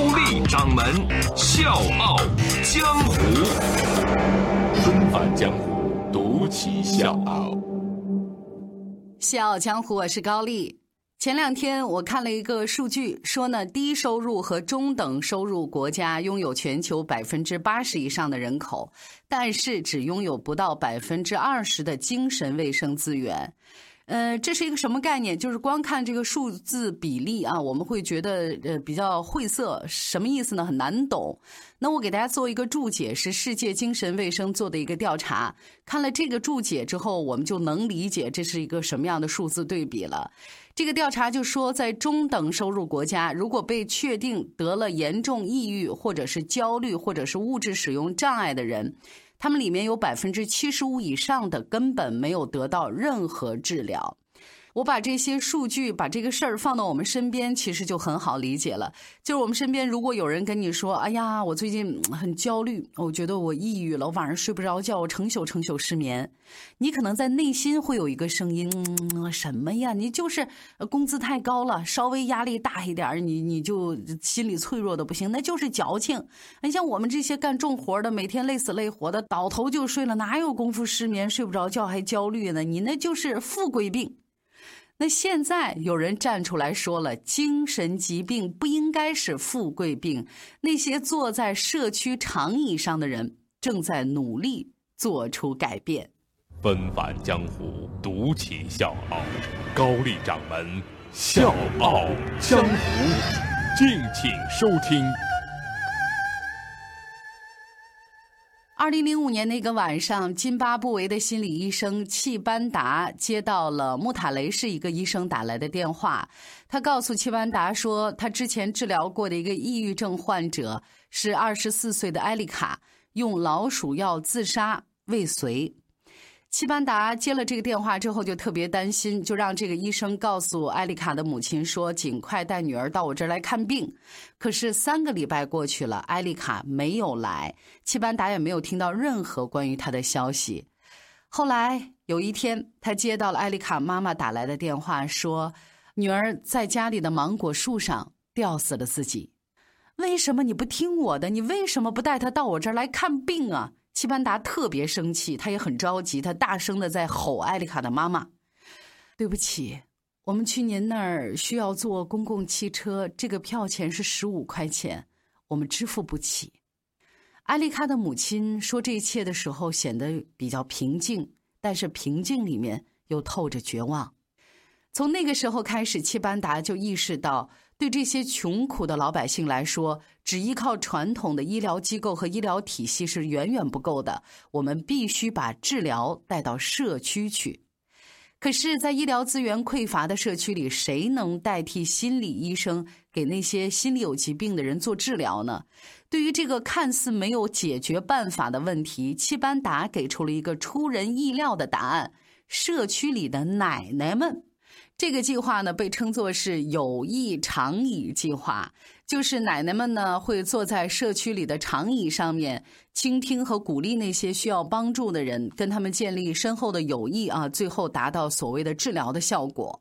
高丽掌门笑傲江湖，重返江湖，独骑笑傲。笑傲江湖，我是高丽。前两天我看了一个数据，说呢，低收入和中等收入国家拥有全球百分之八十以上的人口，但是只拥有不到百分之二十的精神卫生资源。呃，这是一个什么概念？就是光看这个数字比例啊，我们会觉得呃比较晦涩，什么意思呢？很难懂。那我给大家做一个注解，是世界精神卫生做的一个调查。看了这个注解之后，我们就能理解这是一个什么样的数字对比了。这个调查就说，在中等收入国家，如果被确定得了严重抑郁，或者是焦虑，或者是物质使用障碍的人。他们里面有百分之七十五以上的根本没有得到任何治疗。我把这些数据，把这个事儿放到我们身边，其实就很好理解了。就是我们身边如果有人跟你说：“哎呀，我最近很焦虑，我觉得我抑郁了，我晚上睡不着觉，我成宿成宿失眠。”你可能在内心会有一个声音：“什么呀？你就是工资太高了，稍微压力大一点你你就心理脆弱的不行，那就是矫情。你像我们这些干重活的，每天累死累活的，倒头就睡了，哪有功夫失眠、睡不着觉还焦虑呢？你那就是富贵病。”那现在有人站出来说了，精神疾病不应该是富贵病。那些坐在社区长椅上的人正在努力做出改变。纷繁江湖，独起笑傲，高丽掌门笑傲江湖，敬请收听。二零零五年那个晚上，津巴布韦的心理医生契班达接到了穆塔雷市一个医生打来的电话。他告诉契班达说，他之前治疗过的一个抑郁症患者是二十四岁的埃丽卡，用老鼠药自杀未遂。齐班达接了这个电话之后，就特别担心，就让这个医生告诉艾丽卡的母亲说：“尽快带女儿到我这儿来看病。”可是三个礼拜过去了，艾丽卡没有来，齐班达也没有听到任何关于她的消息。后来有一天，他接到了艾丽卡妈妈打来的电话，说：“女儿在家里的芒果树上吊死了自己。为什么你不听我的？你为什么不带她到我这儿来看病啊？”齐班达特别生气，他也很着急，他大声的在吼艾丽卡的妈妈：“对不起，我们去您那儿需要坐公共汽车，这个票钱是十五块钱，我们支付不起。”艾丽卡的母亲说这一切的时候显得比较平静，但是平静里面又透着绝望。从那个时候开始，齐班达就意识到。对这些穷苦的老百姓来说，只依靠传统的医疗机构和医疗体系是远远不够的。我们必须把治疗带到社区去。可是，在医疗资源匮乏的社区里，谁能代替心理医生给那些心理有疾病的人做治疗呢？对于这个看似没有解决办法的问题，契班达给出了一个出人意料的答案：社区里的奶奶们。这个计划呢，被称作是有益长椅计划，就是奶奶们呢会坐在社区里的长椅上面，倾听和鼓励那些需要帮助的人，跟他们建立深厚的友谊啊，最后达到所谓的治疗的效果。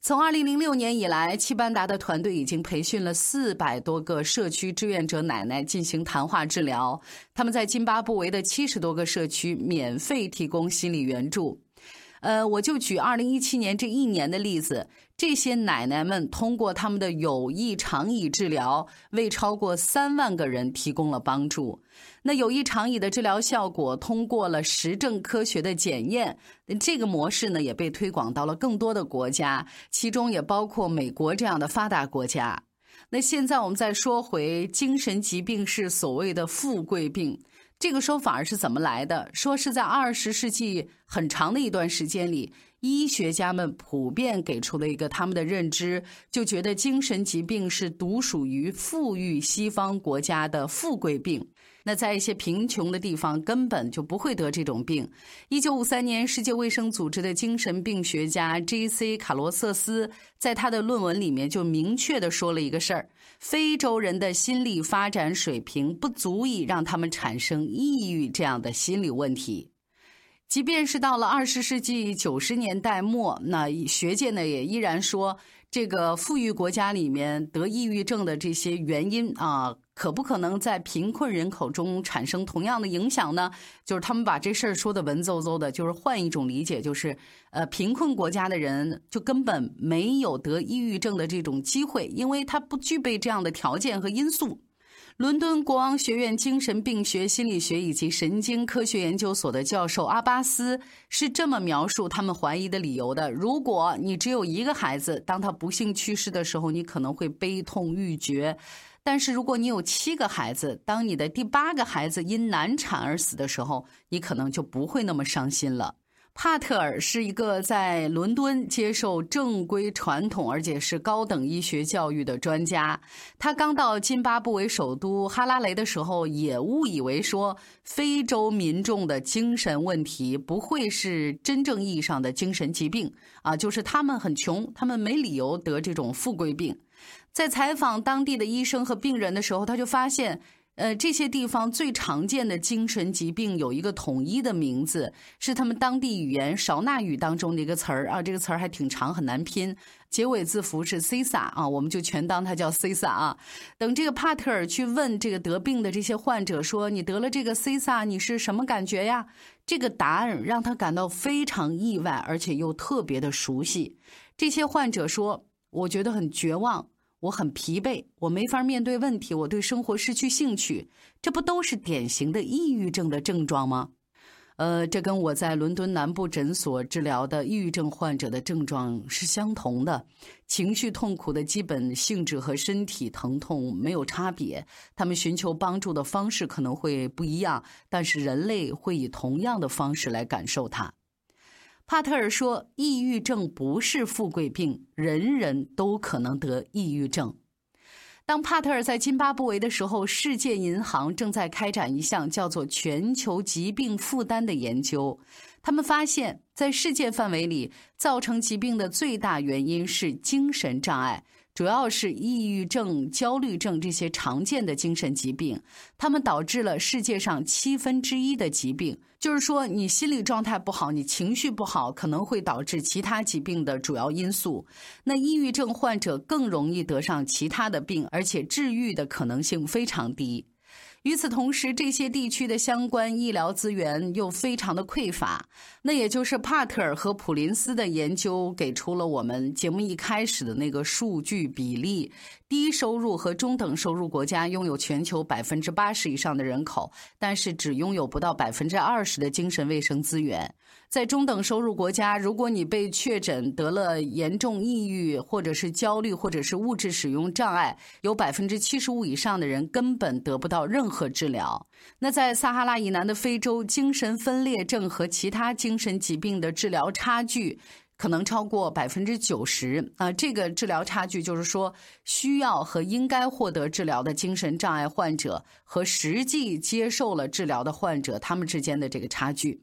从二零零六年以来，七班达的团队已经培训了四百多个社区志愿者奶奶进行谈话治疗，他们在津巴布韦的七十多个社区免费提供心理援助。呃，我就举二零一七年这一年的例子，这些奶奶们通过他们的有益长椅治疗，为超过三万个人提供了帮助。那有益长椅的治疗效果通过了实证科学的检验，这个模式呢也被推广到了更多的国家，其中也包括美国这样的发达国家。那现在我们再说回精神疾病是所谓的富贵病。这个说法是怎么来的？说是在二十世纪很长的一段时间里，医学家们普遍给出了一个他们的认知，就觉得精神疾病是独属于富裕西方国家的富贵病。那在一些贫穷的地方根本就不会得这种病。一九五三年，世界卫生组织的精神病学家 J.C. 卡罗瑟斯在他的论文里面就明确的说了一个事儿：非洲人的心理发展水平不足以让他们产生抑郁这样的心理问题。即便是到了二十世纪九十年代末，那学界呢也依然说。这个富裕国家里面得抑郁症的这些原因啊，可不可能在贫困人口中产生同样的影响呢？就是他们把这事儿说的文绉绉的，就是换一种理解，就是呃，贫困国家的人就根本没有得抑郁症的这种机会，因为他不具备这样的条件和因素。伦敦国王学院精神病学、心理学以及神经科学研究所的教授阿巴斯是这么描述他们怀疑的理由的：如果你只有一个孩子，当他不幸去世的时候，你可能会悲痛欲绝；但是如果你有七个孩子，当你的第八个孩子因难产而死的时候，你可能就不会那么伤心了。帕特尔是一个在伦敦接受正规传统而且是高等医学教育的专家。他刚到津巴布韦首都哈拉雷的时候，也误以为说非洲民众的精神问题不会是真正意义上的精神疾病啊，就是他们很穷，他们没理由得这种富贵病。在采访当地的医生和病人的时候，他就发现。呃，这些地方最常见的精神疾病有一个统一的名字，是他们当地语言勺纳语当中的一个词儿啊。这个词儿还挺长，很难拼，结尾字符是 “cisa” 啊，我们就全当它叫 “cisa” 啊。等这个帕特尔去问这个得病的这些患者说：“你得了这个 cisa，你是什么感觉呀？”这个答案让他感到非常意外，而且又特别的熟悉。这些患者说：“我觉得很绝望。”我很疲惫，我没法面对问题，我对生活失去兴趣，这不都是典型的抑郁症的症状吗？呃，这跟我在伦敦南部诊所治疗的抑郁症患者的症状是相同的，情绪痛苦的基本性质和身体疼痛没有差别，他们寻求帮助的方式可能会不一样，但是人类会以同样的方式来感受它。帕特尔说：“抑郁症不是富贵病，人人都可能得抑郁症。”当帕特尔在津巴布韦的时候，世界银行正在开展一项叫做“全球疾病负担”的研究。他们发现，在世界范围里，造成疾病的最大原因是精神障碍。主要是抑郁症、焦虑症这些常见的精神疾病，它们导致了世界上七分之一的疾病。就是说，你心理状态不好，你情绪不好，可能会导致其他疾病的主要因素。那抑郁症患者更容易得上其他的病，而且治愈的可能性非常低。与此同时，这些地区的相关医疗资源又非常的匮乏。那也就是帕特尔和普林斯的研究给出了我们节目一开始的那个数据比例：低收入和中等收入国家拥有全球百分之八十以上的人口，但是只拥有不到百分之二十的精神卫生资源。在中等收入国家，如果你被确诊得了严重抑郁，或者是焦虑，或者是物质使用障碍，有百分之七十五以上的人根本得不到任何治疗。那在撒哈拉以南的非洲，精神分裂症和其他精神疾病的治疗差距可能超过百分之九十啊！这个治疗差距就是说，需要和应该获得治疗的精神障碍患者和实际接受了治疗的患者，他们之间的这个差距。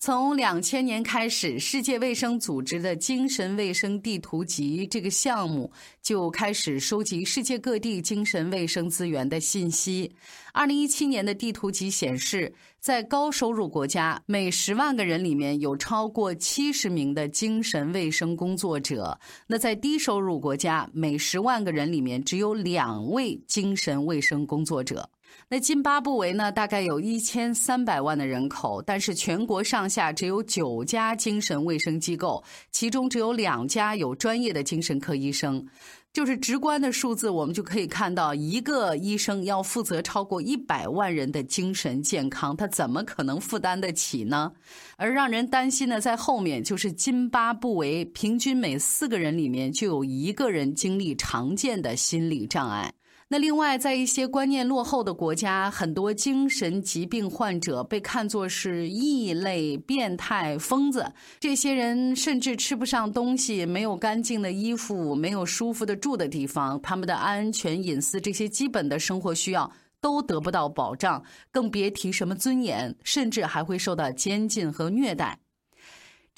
从两千年开始，世界卫生组织的精神卫生地图集这个项目就开始收集世界各地精神卫生资源的信息。二零一七年的地图集显示，在高收入国家，每十万个人里面有超过七十名的精神卫生工作者；那在低收入国家，每十万个人里面只有两位精神卫生工作者。那津巴布韦呢？大概有一千三百万的人口，但是全国上下只有九家精神卫生机构，其中只有两家有专业的精神科医生。就是直观的数字，我们就可以看到，一个医生要负责超过一百万人的精神健康，他怎么可能负担得起呢？而让人担心的在后面，就是津巴布韦平均每四个人里面就有一个人经历常见的心理障碍。那另外，在一些观念落后的国家，很多精神疾病患者被看作是异类、变态、疯子。这些人甚至吃不上东西，没有干净的衣服，没有舒服的住的地方，他们的安全、隐私这些基本的生活需要都得不到保障，更别提什么尊严，甚至还会受到监禁和虐待。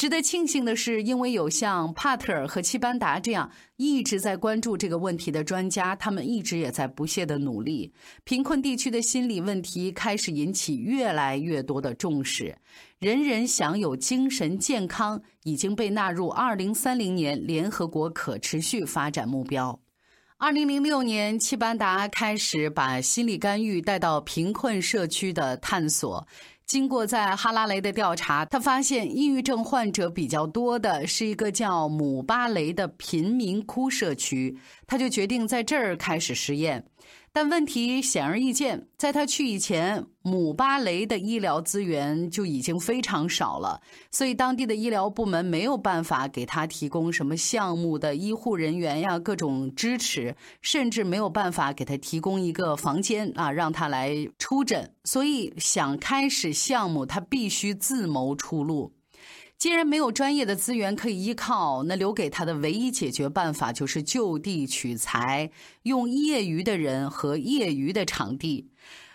值得庆幸的是，因为有像帕特尔和齐班达这样一直在关注这个问题的专家，他们一直也在不懈的努力。贫困地区的心理问题开始引起越来越多的重视，人人享有精神健康已经被纳入二零三零年联合国可持续发展目标。二零零六年，齐班达开始把心理干预带到贫困社区的探索。经过在哈拉雷的调查，他发现抑郁症患者比较多的是一个叫姆巴雷的贫民窟社区，他就决定在这儿开始实验。但问题显而易见，在他去以前，姆巴雷的医疗资源就已经非常少了，所以当地的医疗部门没有办法给他提供什么项目的医护人员呀，各种支持，甚至没有办法给他提供一个房间啊，让他来出诊。所以想开始项目，他必须自谋出路。既然没有专业的资源可以依靠，那留给他的唯一解决办法就是就地取材，用业余的人和业余的场地。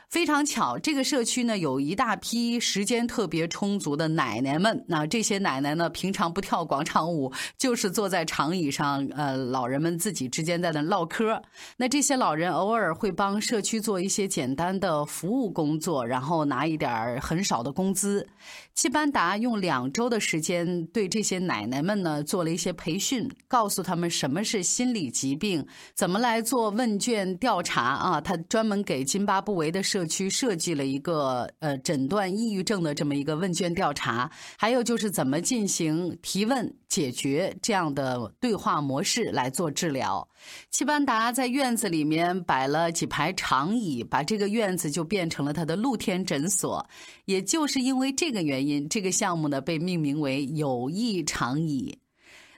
非常巧，这个社区呢有一大批时间特别充足的奶奶们。那这些奶奶呢，平常不跳广场舞，就是坐在长椅上，呃，老人们自己之间在那唠嗑。那这些老人偶尔会帮社区做一些简单的服务工作，然后拿一点很少的工资。齐班达用两周的时间对这些奶奶们呢做了一些培训，告诉他们什么是心理疾病，怎么来做问卷调查啊。他专门给津巴布韦的社区设计了一个呃诊断抑郁症的这么一个问卷调查，还有就是怎么进行提问解决这样的对话模式来做治疗。齐班达在院子里面摆了几排长椅，把这个院子就变成了他的露天诊所。也就是因为这个原因，这个项目呢被命名为“友谊长椅”。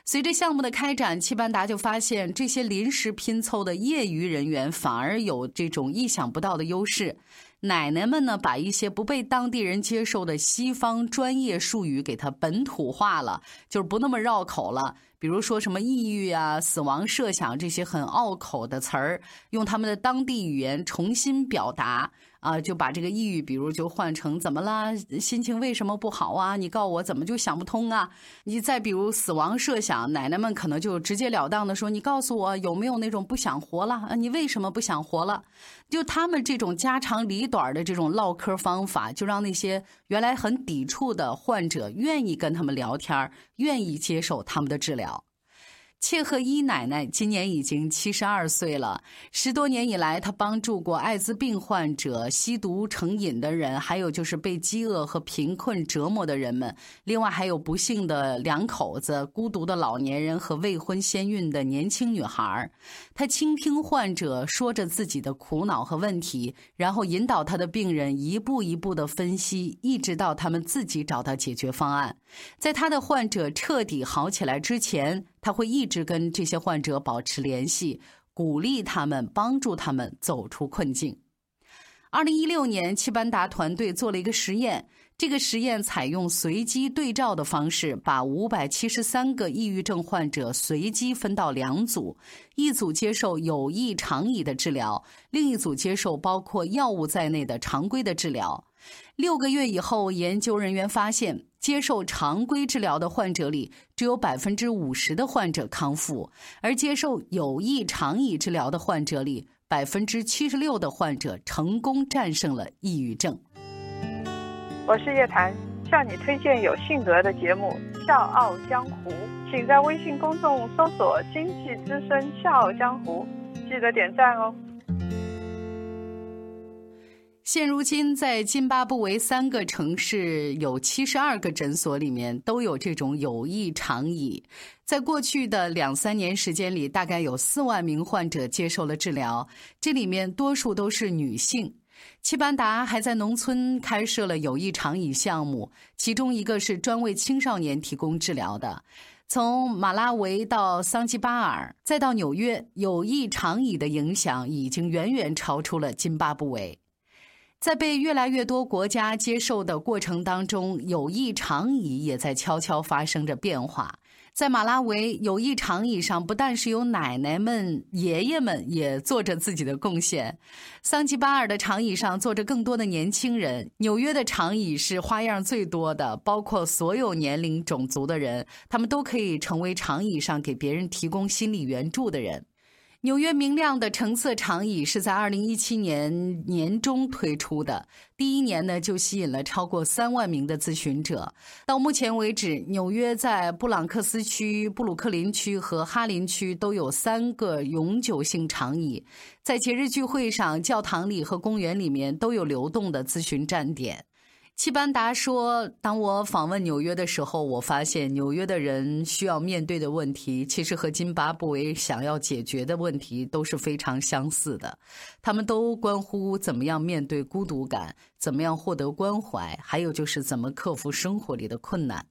随着项目的开展，齐班达就发现，这些临时拼凑的业余人员反而有这种意想不到的优势。奶奶们呢，把一些不被当地人接受的西方专业术语给它本土化了，就是不那么绕口了。比如说什么抑郁啊、死亡设想这些很拗口的词儿，用他们的当地语言重新表达。啊，就把这个抑郁，比如就换成怎么啦？心情为什么不好啊？你告诉我怎么就想不通啊？你再比如死亡设想，奶奶们可能就直截了当的说：“你告诉我有没有那种不想活了？啊，你为什么不想活了？”就他们这种家长里短的这种唠嗑方法，就让那些原来很抵触的患者愿意跟他们聊天，愿意接受他们的治疗。切赫伊奶奶今年已经七十二岁了。十多年以来，她帮助过艾滋病患者、吸毒成瘾的人，还有就是被饥饿和贫困折磨的人们。另外，还有不幸的两口子、孤独的老年人和未婚先孕的年轻女孩。她倾听患者说着自己的苦恼和问题，然后引导他的病人一步一步的分析，一直到他们自己找到解决方案。在他的患者彻底好起来之前。他会一直跟这些患者保持联系，鼓励他们，帮助他们走出困境。二零一六年，齐班达团队做了一个实验，这个实验采用随机对照的方式，把五百七十三个抑郁症患者随机分到两组，一组接受有益长椅的治疗，另一组接受包括药物在内的常规的治疗。六个月以后，研究人员发现。接受常规治疗的患者里，只有百分之五十的患者康复；而接受有益长椅治疗的患者里，百分之七十六的患者成功战胜了抑郁症。我是叶檀，向你推荐有性格的节目《笑傲江湖》，请在微信公众搜索“经济之声笑傲江湖”，记得点赞哦。现如今，在津巴布韦三个城市有七十二个诊所里面都有这种有益长椅。在过去的两三年时间里，大概有四万名患者接受了治疗，这里面多数都是女性。齐班达还在农村开设了有益长椅项目，其中一个是专为青少年提供治疗的。从马拉维到桑基巴尔，再到纽约，友谊长椅的影响已经远远超出了津巴布韦。在被越来越多国家接受的过程当中，友谊长椅也在悄悄发生着变化。在马拉维，友谊长椅上不但是有奶奶们、爷爷们也做着自己的贡献。桑吉巴尔的长椅上坐着更多的年轻人。纽约的长椅是花样最多的，包括所有年龄、种族的人，他们都可以成为长椅上给别人提供心理援助的人。纽约明亮的橙色长椅是在二零一七年年中推出的，第一年呢就吸引了超过三万名的咨询者。到目前为止，纽约在布朗克斯区、布鲁克林区和哈林区都有三个永久性长椅，在节日聚会上、教堂里和公园里面都有流动的咨询站点。齐班达说：“当我访问纽约的时候，我发现纽约的人需要面对的问题，其实和津巴布韦想要解决的问题都是非常相似的。他们都关乎怎么样面对孤独感，怎么样获得关怀，还有就是怎么克服生活里的困难。”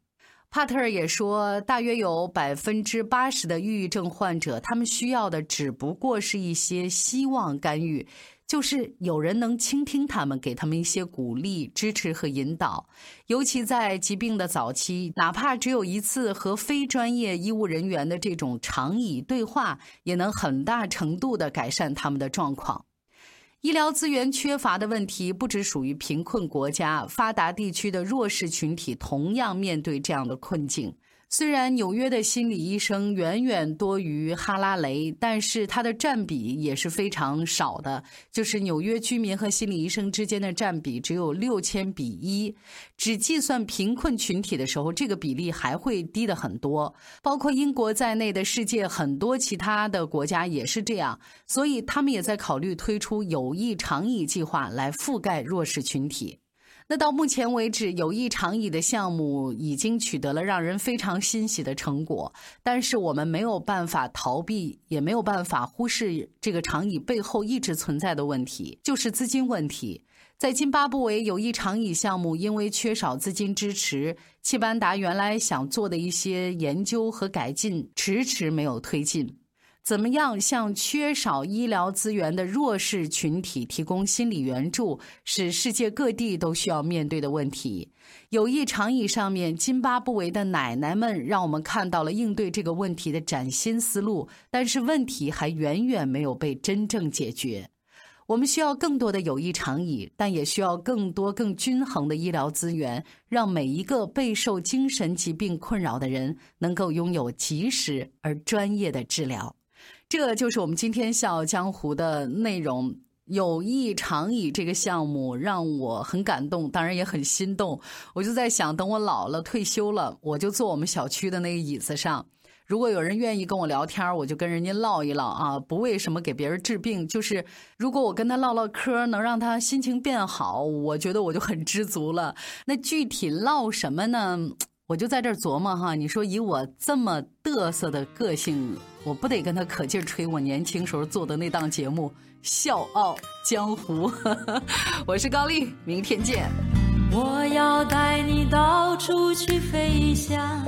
帕特尔也说，大约有百分之八十的抑郁症患者，他们需要的只不过是一些希望干预。就是有人能倾听他们，给他们一些鼓励、支持和引导。尤其在疾病的早期，哪怕只有一次和非专业医务人员的这种长椅对话，也能很大程度的改善他们的状况。医疗资源缺乏的问题不只属于贫困国家，发达地区的弱势群体同样面对这样的困境。虽然纽约的心理医生远远多于哈拉雷，但是它的占比也是非常少的。就是纽约居民和心理医生之间的占比只有六千比一，只计算贫困群体的时候，这个比例还会低的很多。包括英国在内的世界很多其他的国家也是这样，所以他们也在考虑推出有益长椅计划来覆盖弱势群体。那到目前为止，有益长椅的项目已经取得了让人非常欣喜的成果，但是我们没有办法逃避，也没有办法忽视这个长椅背后一直存在的问题，就是资金问题。在津巴布韦，有益长椅项目因为缺少资金支持，契班达原来想做的一些研究和改进，迟迟没有推进。怎么样向缺少医疗资源的弱势群体提供心理援助，是世界各地都需要面对的问题。友谊长椅上面，津巴布韦的奶奶们让我们看到了应对这个问题的崭新思路，但是问题还远远没有被真正解决。我们需要更多的有益长椅，但也需要更多更均衡的医疗资源，让每一个备受精神疾病困扰的人能够拥有及时而专业的治疗。这就是我们今天《笑傲江湖》的内容。友谊长椅这个项目让我很感动，当然也很心动。我就在想，等我老了退休了，我就坐我们小区的那个椅子上。如果有人愿意跟我聊天，我就跟人家唠一唠啊，不为什么给别人治病，就是如果我跟他唠唠嗑，能让他心情变好，我觉得我就很知足了。那具体唠什么呢？我就在这琢磨哈，你说以我这么嘚瑟的个性，我不得跟他可劲吹我年轻时候做的那档节目《笑傲江湖》。我是高丽，明天见。我要带你到处去飞翔，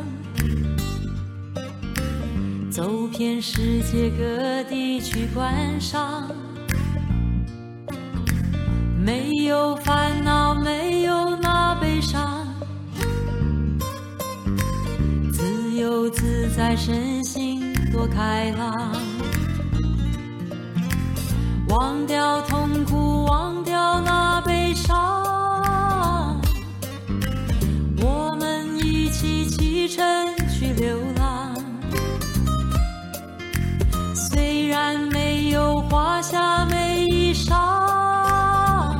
走遍世界各地去观赏，没有烦恼，没有那悲伤。自在，身心多开朗，忘掉痛苦，忘掉那悲伤，我们一起启程去流浪。虽然没有华厦美衣裳，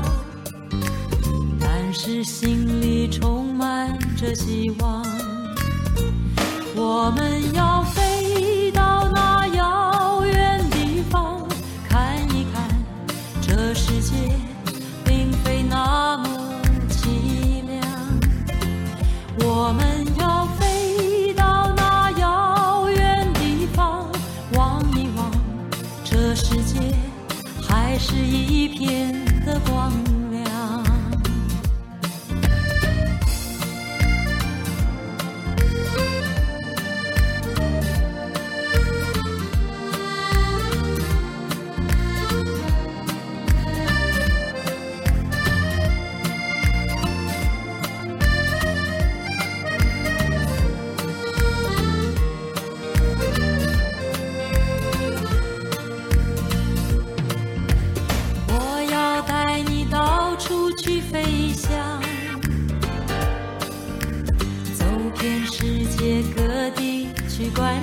但是心里充满着希望。我们要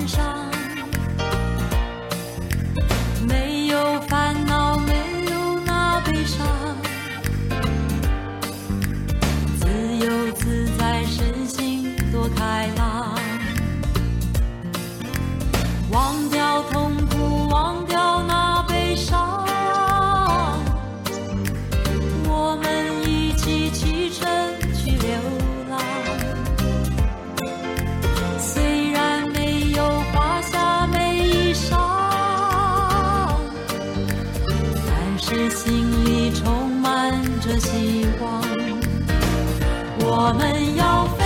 上，是心里充满着希望。我们要飞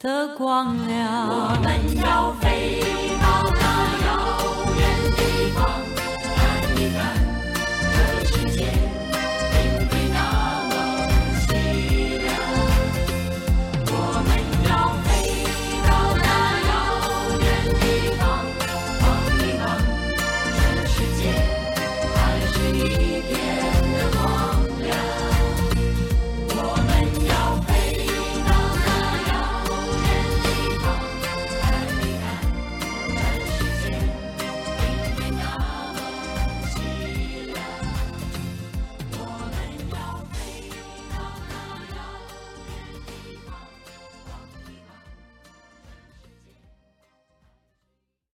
的光亮。